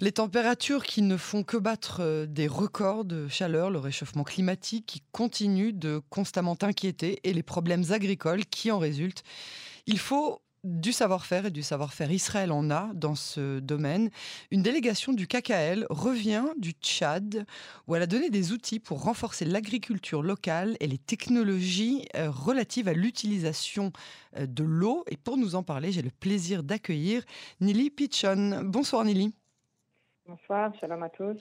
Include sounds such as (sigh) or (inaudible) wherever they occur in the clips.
Les températures qui ne font que battre euh, des records de chaleur, le réchauffement climatique qui continue de constamment inquiéter et les problèmes agricoles qui en résultent. Il faut du savoir-faire et du savoir-faire Israël en a dans ce domaine. Une délégation du KKL revient du Tchad où elle a donné des outils pour renforcer l'agriculture locale et les technologies euh, relatives à l'utilisation euh, de l'eau. Et pour nous en parler, j'ai le plaisir d'accueillir Nili Pichon. Bonsoir Nili. Bonsoir, shalom à tous.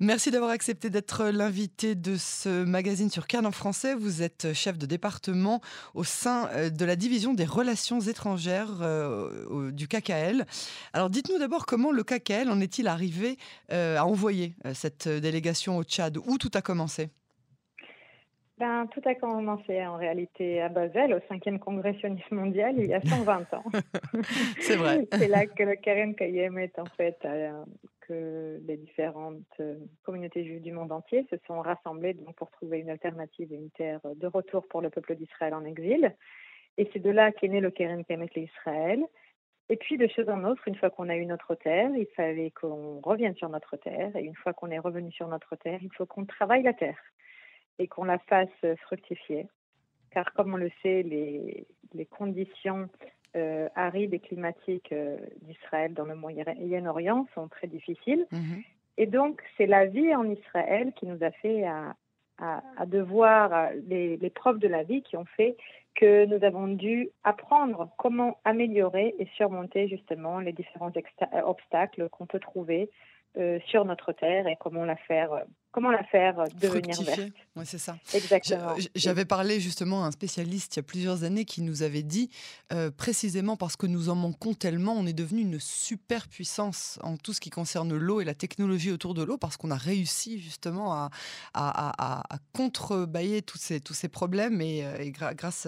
Merci d'avoir accepté d'être l'invité de ce magazine sur Cannes en français. Vous êtes chef de département au sein euh, de la division des relations étrangères euh, du KKL. Alors dites-nous d'abord comment le KKL en est-il arrivé euh, à envoyer cette délégation au Tchad? Où tout a commencé? Ben, tout a commencé en réalité à Basel, au 5e congrès sioniste mondial, il y a 120 ans. (laughs) C'est vrai. (laughs) C'est là que le Karen Kayem est en fait euh, que les différentes euh, communautés juives du monde entier se sont rassemblées donc, pour trouver une alternative et une terre de retour pour le peuple d'Israël en exil. Et c'est de là qu'est né le Keren Kayemet Israël. Et puis, de chose en autre, une fois qu'on a eu notre terre, il fallait qu'on revienne sur notre terre. Et une fois qu'on est revenu sur notre terre, il faut qu'on travaille la terre et qu'on la fasse fructifier. Car comme on le sait, les, les conditions euh, arides et climatiques euh, d'Israël dans le Moyen-Orient sont très difficiles. Mhm. Et donc, c'est la vie en Israël qui nous a fait à, à, à devoir, les, les preuves de la vie qui ont fait que nous avons dû apprendre comment améliorer et surmonter justement les différents obstacles qu'on peut trouver euh, sur notre terre et comment la faire, euh, comment la faire euh, devenir verte. Oui, c'est ça. Exactement. J'avais parlé justement à un spécialiste il y a plusieurs années qui nous avait dit, précisément parce que nous en manquons tellement, on est devenu une super puissance en tout ce qui concerne l'eau et la technologie autour de l'eau, parce qu'on a réussi justement à, à, à, contrebailler tous ces, tous ces problèmes et, grâce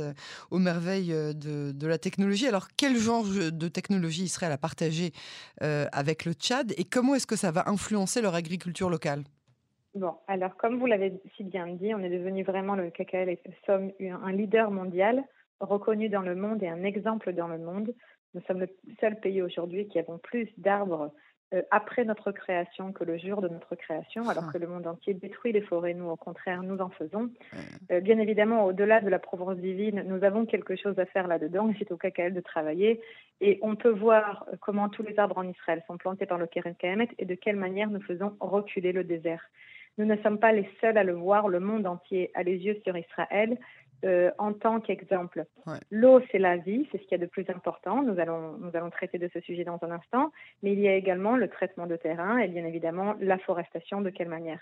aux merveilles de, de, la technologie. Alors, quel genre de technologie Israël a partagé avec le Tchad et comment est-ce que ça va influencer leur agriculture locale? Bon, alors comme vous l'avez si bien dit, on est devenu vraiment le KKL et sommes un leader mondial reconnu dans le monde et un exemple dans le monde. Nous sommes le seul pays aujourd'hui qui avons plus d'arbres euh, après notre création que le jour de notre création, alors ah. que le monde entier détruit les forêts. Nous, au contraire, nous en faisons. Euh, bien évidemment, au-delà de la providence divine, nous avons quelque chose à faire là-dedans. C'est au KKL de travailler. Et on peut voir comment tous les arbres en Israël sont plantés par le Keren Kahemet et de quelle manière nous faisons reculer le désert. Nous ne sommes pas les seuls à le voir, le monde entier a les yeux sur Israël. Euh, en tant qu'exemple. L'eau, c'est la vie, c'est ce qu'il y a de plus important. Nous allons, nous allons traiter de ce sujet dans un instant, mais il y a également le traitement de terrain et bien évidemment la forestation, de quelle manière.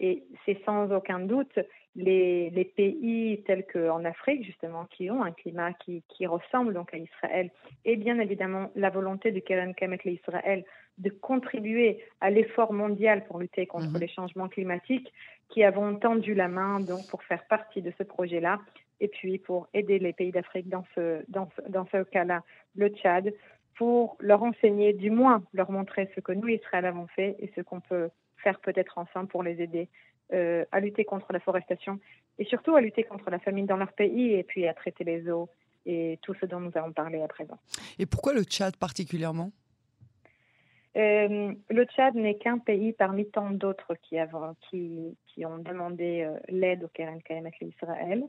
Et c'est sans aucun doute les, les pays tels qu'en Afrique, justement, qui ont un climat qui, qui, ressemble donc à Israël, et bien évidemment la volonté de Keren Kamet Israël de contribuer à l'effort mondial pour lutter contre mhm. les changements climatiques, qui avons tendu la main donc pour faire partie de ce projet-là et puis pour aider les pays d'Afrique dans ce, dans dans ce cas-là, le Tchad, pour leur enseigner, du moins leur montrer ce que nous, Israël, avons fait et ce qu'on peut faire peut-être ensemble pour les aider euh, à lutter contre la forestation et surtout à lutter contre la famine dans leur pays et puis à traiter les eaux et tout ce dont nous avons parlé à présent. Et pourquoi le Tchad particulièrement? Euh, le Tchad n'est qu'un pays parmi tant d'autres qui, qui, qui, ont demandé euh, l'aide au Keren Kayemet Israël.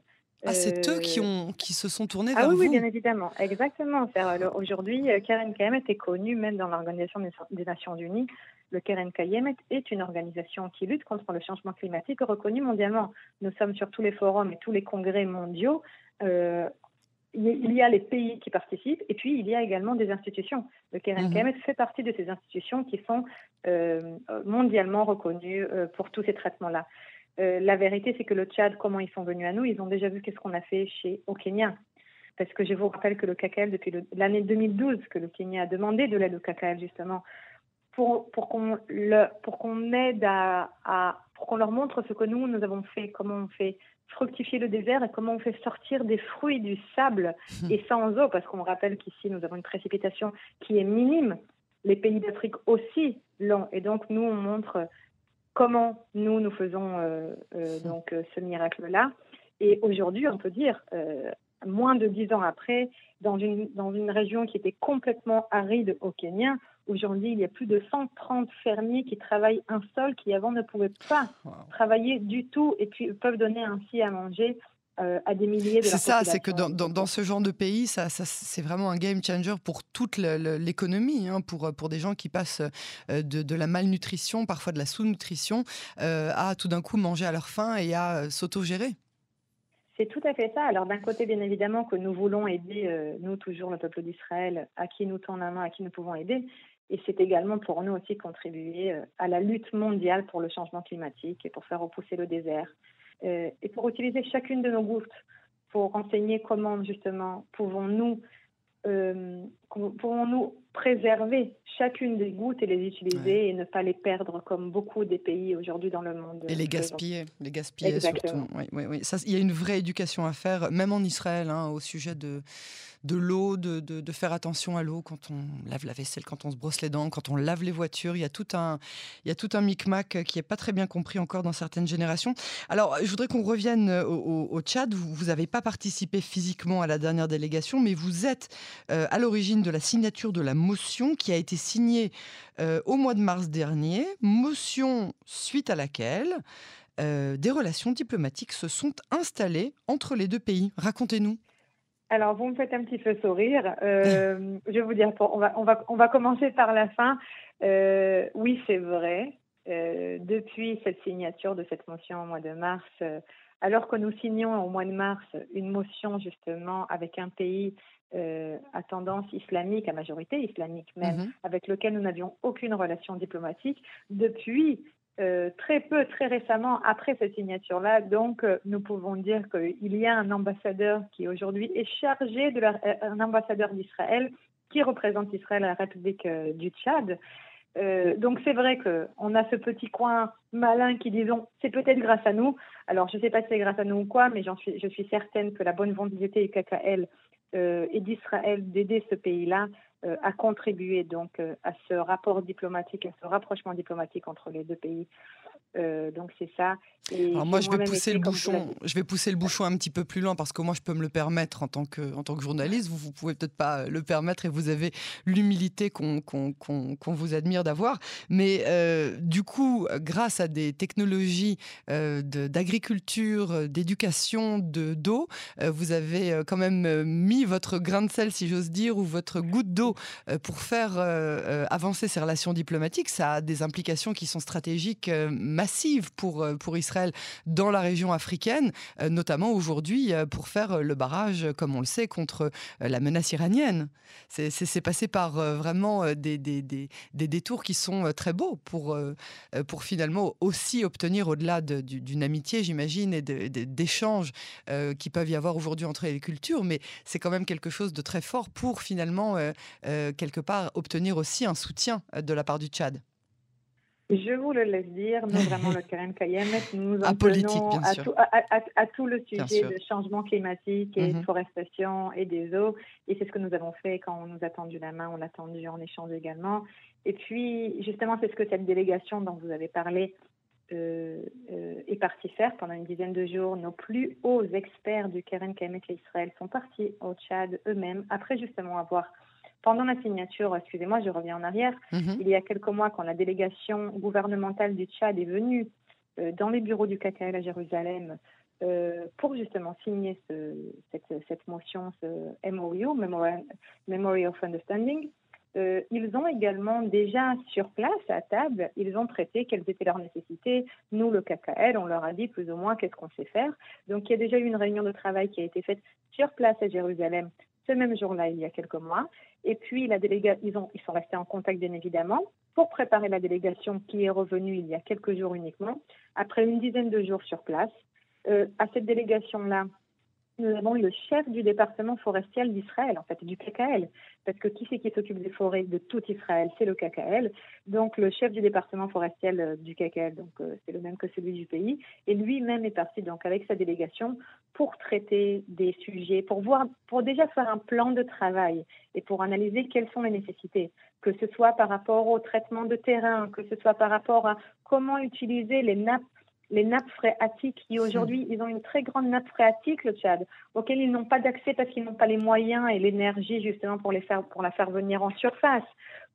Ah, c'est eux qui, ont, qui se sont tournés ah vers oui, vous? Oui, bien évidemment. Exactement. Aujourd'hui, Keren Kayemet est connu même dans l'Organisation des Nations Unies. Le Keren Kayemet est une organisation qui lutte contre le changement climatique reconnue mondialement. Nous sommes sur tous les forums et tous les congrès mondiaux euh, il y a les pays qui participent et puis il y a également des institutions. Le Keren mmh. fait partie de ces institutions qui sont euh, mondialement reconnues euh, pour tous ces traitements-là. La vérité, c'est que le Tchad, comment ils sont venus à nous, ils ont déjà vu qu'est-ce qu'on a fait chez au Kenya. Parce que je vous rappelle que le KKL, depuis l'année 2012, que le Kenya a demandé de l'aide au KKL justement pour, pour qu'on qu'on aide à, à pour qu'on leur montre ce que nous, nous avons fait, comment on fait fructifier le désert et comment on fait sortir des fruits du sable (laughs) et sans eau, parce qu'on rappelle qu'ici, nous avons une précipitation qui est minime. Les pays d'Afrique aussi l'ont. Et donc, nous, on montre comment nous, nous faisons euh, euh, donc, euh, ce miracle-là. Et aujourd'hui, on peut dire, moins de dix ans après, dans une, dans une région qui était complètement aride au Kenya, Aujourd'hui, il y a plus de 130 fermiers qui travaillent un sol qui avant ne pouvaient pas travailler du tout et puis peuvent donner ainsi à manger euh, à des milliers de C'est ça, c'est que dans, dans, ce genre de pays, ça, ça c'est vraiment un game changer pour toute l'économie, hein, pour, pour des gens qui passent euh, de, de, la malnutrition, parfois de la sous-nutrition, euh, à tout d'un coup manger à leur faim et à s'auto-gérer. C'est tout à fait ça. Alors d'un côté, bien évidemment, que nous voulons aider, nous toujours, le peuple d'Israël, à qui nous tend la main, à qui nous pouvons aider. Et c'est également pour nous aussi contribuer à la lutte mondiale pour le changement climatique et pour faire repousser le désert, euh, et pour utiliser chacune de nos gouttes pour renseigner comment justement pouvons-nous euh, pouvons-nous préserver chacune des gouttes et les utiliser et ne pas les perdre comme beaucoup des pays aujourd'hui dans le monde. Et les gaspiller, les gaspiller surtout. Oui, oui, oui. Ça, il y a une vraie éducation à faire, même en Israël, hein, au sujet de, de l'eau, de, de, faire attention à l'eau quand on lave la vaisselle, quand on se brosse les dents, quand on lave les voitures. Il y a tout un, il y a tout un micmac qui n'est pas très bien compris encore dans certaines générations. Alors, je voudrais qu'on revienne au, Tchad. Vous n'avez pas participé physiquement à la dernière délégation, mais vous êtes euh, à l'origine de la signature de la motion qui a été signée euh, au mois de mars dernier. Motion suite à laquelle euh, des relations diplomatiques se sont installées entre les deux pays. Racontez-nous. Alors, vous me faites un petit peu sourire. Euh, (laughs) je vais vous dire, on, va, on, va, on va commencer par la fin. Euh, oui, c'est vrai. Euh, depuis cette signature de cette motion au mois de mars, alors que nous signions au mois de mars une motion justement avec un pays à tendance islamique, à majorité islamique même, mhm. avec lequel nous n'avions aucune relation diplomatique, depuis euh, très peu, très récemment, après cette signature-là, donc euh, nous pouvons dire qu'il y a un ambassadeur qui aujourd'hui est chargé de la, euh, un ambassadeur d'Israël qui représente Israël à la République du Tchad. donc c'est vrai qu'on a ce petit coin malin qui disons c'est peut-être grâce à nous. Alors je ne sais pas si c'est grâce à nous ou quoi, mais suis, je suis certaine que la bonne volonté du KKL et d'Israël d'aider ce pays-là euh, a contribué donc euh, à ce rapport diplomatique, à ce rapprochement diplomatique entre les deux pays. Euh, donc c'est ça. Alors moi, je vais pousser le bouchon. Je vais pousser le bouchon un petit peu plus loin parce que moi, je peux me le permettre en tant que en tant que journaliste. Vous, vous pouvez peut-être pas le permettre et vous avez l'humilité qu'on vous admire d'avoir. Mais euh, du coup, grâce à des technologies euh, d'agriculture, euh, d'éducation, de d'eau, vous avez quand même mis votre grain de sel, si j'ose dire, ou votre goutte d'eau pour faire avancer ces relations diplomatiques. Ça a des implications qui sont stratégiques massives pour pour Israël dans la région africaine, euh, notamment aujourd'hui euh, pour faire euh, le barrage, comme on le sait, contre la menace iranienne. C'est passé par vraiment des, des, des, détours qui sont très beaux pour, pour finalement aussi obtenir, au-delà d'une amitié, j'imagine, et d'échanges qui peuvent y avoir aujourd'hui entre les cultures, mais c'est quand même quelque chose de très fort pour finalement, quelque part, obtenir aussi un soutien de la part du Tchad. Je vous le laisse dire, nous vraiment le Karen Kayemet, nous (laughs) en tenons à tout, à, tout, le sujet de changement climatique et de mhm. forestation et des eaux. Et c'est ce que nous avons fait quand on nous a tendu la main, on l'a tendu en échange également. Et puis, justement, c'est ce que cette délégation dont vous avez parlé euh, euh, est partie faire pendant une dizaine de jours. Nos plus hauts experts du Karen Kayemet Israël sont partis au Tchad eux-mêmes, après justement avoir pendant la signature, excusez-moi, je reviens en arrière, mhm. il y a quelques mois, quand la délégation gouvernementale du Tchad est venue euh, dans les bureaux du KKL à Jérusalem euh, pour justement signer cette, motion, ce MOU, Memory, of Understanding, euh, ils ont également déjà sur place, à table, ils ont traité quelles étaient leurs nécessités. Nous, le KKL, on leur a dit plus ou moins qu'est-ce qu'on sait faire. Donc, il y a déjà eu une réunion de travail qui a été faite sur place à Jérusalem ce même jour-là, il y a quelques mois. Et puis, la ont, ils sont restés en contact, bien évidemment, pour préparer la délégation qui est revenue il y a quelques jours uniquement, après une dizaine de jours sur place. Euh, à cette délégation-là, nous avons le chef du département forestier d'Israël, en fait, du KKL. Parce que qui c'est qui s'occupe des forêts de tout Israël? C'est le KKL. Donc, le chef du département forestier euh, du KKL, donc euh, c'est le même que celui du pays. Et lui-même est parti, donc, avec sa délégation pour traiter des sujets, pour voir, pour déjà faire un plan de travail et pour analyser quelles sont les nécessités, que ce soit par rapport au traitement de terrain, que ce soit par rapport à comment utiliser les nappes les nappes phréatiques qui aujourd'hui, ils ont une très grande nappe phréatique, le Tchad, auquel ils n'ont pas d'accès parce qu'ils n'ont pas les moyens et l'énergie justement pour, les faire, pour la faire venir en surface.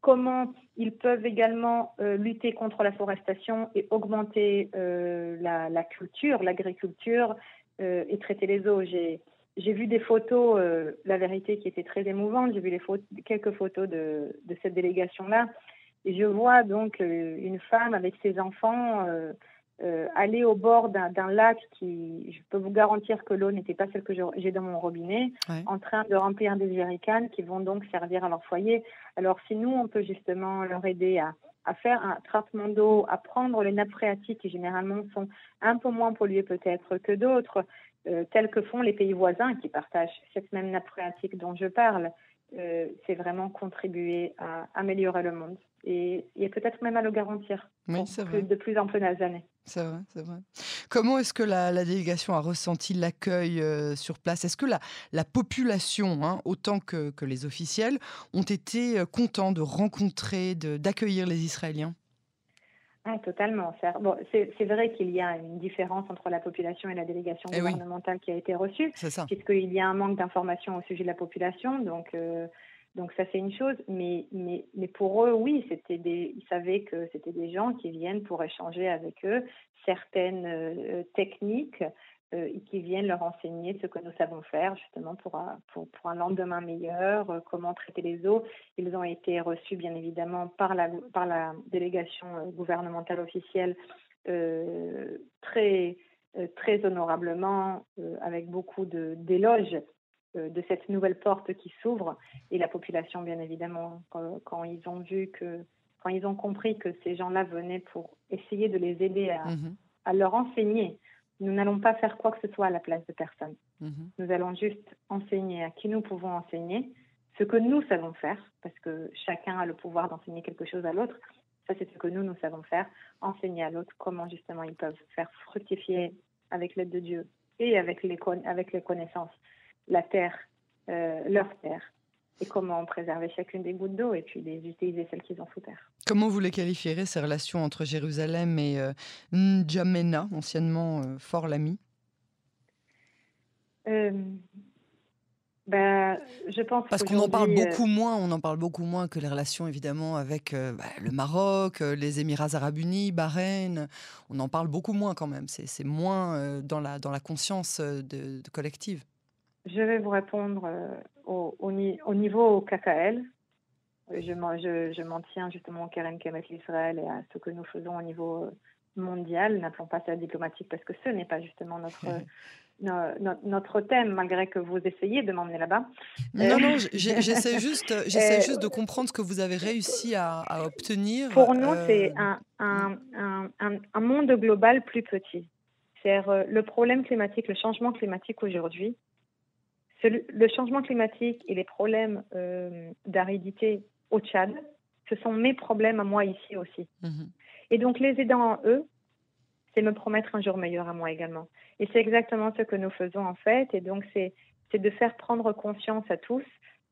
Comment ils peuvent également euh, lutter contre la forestation et augmenter euh, la, la, culture, l'agriculture euh, et traiter les eaux? J'ai j'ai vu des photos, la vérité, qui étaient très émouvantes. J'ai vu les photos, quelques photos de, de cette délégation-là. Et je vois donc une femme avec ses enfants euh, aller au bord d'un lac qui, je peux vous garantir que l'eau n'était pas celle que j'ai dans mon robinet, en train de remplir des jerrycans qui vont donc servir à leur foyer. Alors si nous, on peut justement leur aider à, à faire un traitement d'eau, à prendre les nappes phréatiques qui généralement sont un peu moins polluées peut-être que d'autres, euh, tels que font les pays voisins qui partagent cette même nappe phréatique dont je parle, euh, c'est vraiment contribuer à améliorer le monde et, peut-être même à le garantir oui, vrai. de plus en plus années. C'est vrai, c'est vrai. Comment est-ce que la, délégation a ressenti l'accueil euh, sur place? Est-ce que la, la population, hein, autant que, que, les officiels, ont été euh, contents de rencontrer, d'accueillir les Israéliens? Ah, totalement. Bon, c'est vrai qu'il y a une différence entre la population et la délégation eh gouvernementale qui a été reçue, puisqu'il y a un manque d'informations au sujet de la population. Donc, euh, donc ça c'est une chose, mais, mais, mais pour eux, oui, c'était des, ils savaient que c'était des gens qui viennent pour échanger avec eux certaines euh, techniques euh, qui viennent leur enseigner ce que nous savons faire justement pour un, pour, pour un lendemain meilleur, euh, comment traiter les eaux. Ils ont été reçus bien évidemment par la, par la délégation euh, gouvernementale officielle très, très honorablement, avec beaucoup d'éloges de, cette nouvelle porte qui s'ouvre et la population bien évidemment quand, quand, ils ont vu que quand ils ont compris que ces gens-là venaient pour essayer de les aider à, mmh à leur enseigner nous n'allons pas faire quoi que ce soit à la place de personne. Mhm. Nous allons juste enseigner à qui nous pouvons enseigner ce que nous savons faire, parce que chacun a le pouvoir d'enseigner quelque chose à l'autre. Ça, c'est ce que nous, nous savons faire. Enseigner à l'autre comment justement ils peuvent faire fructifier avec l'aide de Dieu et avec les, avec les connaissances la terre, euh, leur terre, et comment préserver chacune des gouttes d'eau et puis les utiliser celles qu'ils ont sous terre. Comment vous les qualifierez, ces relations entre Jérusalem et euh, N'Djamena, anciennement euh, Fort Lamy? Euh, ben, je pense Parce qu'on en parle beaucoup moins, on en parle beaucoup moins que les relations évidemment avec bah, le Maroc, les Émirats Arabes Unis, Bahreïn. On en parle beaucoup moins quand même. C'est moins dans la dans la conscience de collective. Je vais vous répondre euh, au, au, niveau KKL. Je, je, je m'en tiens justement au Keren Kemet Israël et à ce que nous faisons au niveau euh, mondial. N'appelons pas ça diplomatique parce que ce n'est pas justement notre, (laughs) notre thème, malgré que vous essayez de m'emmener là-bas. Non, non, euh, j'essaie juste, j'essaie (laughs) juste de comprendre ce que vous avez réussi à, obtenir. Pour nous, c'est un, un, un, un, monde global plus petit. C'est le problème climatique, le changement climatique aujourd'hui le changement climatique et les problèmes euh, d'aridité au Tchad, ce sont mes problèmes à moi ici aussi. Mhm. Et donc les aidants en eux, c'est me promettre un jour meilleur à moi également. Et c'est exactement ce que nous faisons en fait. Et donc c'est de faire prendre conscience à tous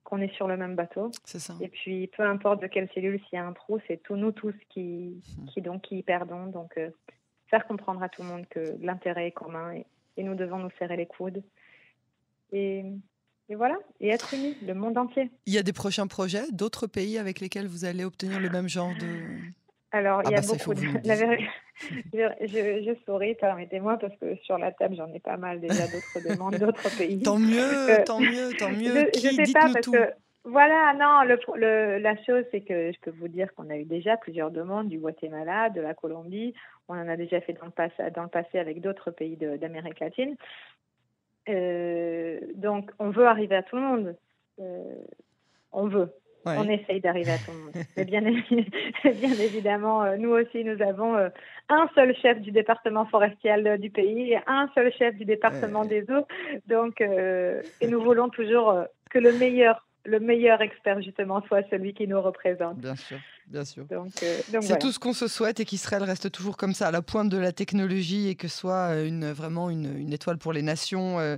qu'on est sur le même bateau. Ça. Et puis peu importe de quelle cellule, s'il y a un trou, c'est tous nous tous qui, mhm. qui donc qui y perdons. Donc euh, faire comprendre à tout le monde que l'intérêt est commun et, et nous devons nous serrer les coudes et, voilà, et être unis, le monde entier. Il y a des prochains projets, d'autres pays avec lesquels vous allez obtenir le même genre de... Alors, il y a ah bah, beaucoup de... (laughs) je, je, souris, permettez-moi, parce que sur la table, j'en ai pas mal déjà d'autres (laughs) demandes d'autres pays. tant mieux, euh, tant mieux, tant mieux. Je, ne sais pas, parce que voilà, non, le, la chose, c'est que je peux vous dire qu'on a eu déjà plusieurs demandes du Guatemala, de la Colombie. On en a déjà fait dans le passé, dans le passé avec d'autres pays d'Amérique latine. Euh, donc, on veut arriver à tout le monde. Euh, on veut. On essaye d'arriver à tout le monde. Mais bien, (laughs) bien évidemment, euh, nous aussi, nous avons un seul chef du département forestier du pays et un seul chef du département des eaux. Donc, et nous voulons toujours que le meilleur, le meilleur expert, justement, soit celui qui nous représente. Bien sûr. Bien sûr. Euh, c'est tout ce qu'on se souhaite et qu'Israël reste toujours comme ça, à la pointe de la technologie et que soit euh, une, vraiment une, étoile pour les nations euh,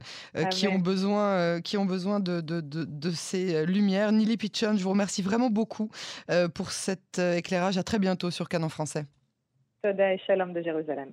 qui, ont besoin, qui ont besoin de, de, de, ces lumières. Nili Pichon, je vous remercie vraiment beaucoup pour cet éclairage. À très bientôt sur Canon Français. Toda et Shalom de Jérusalem.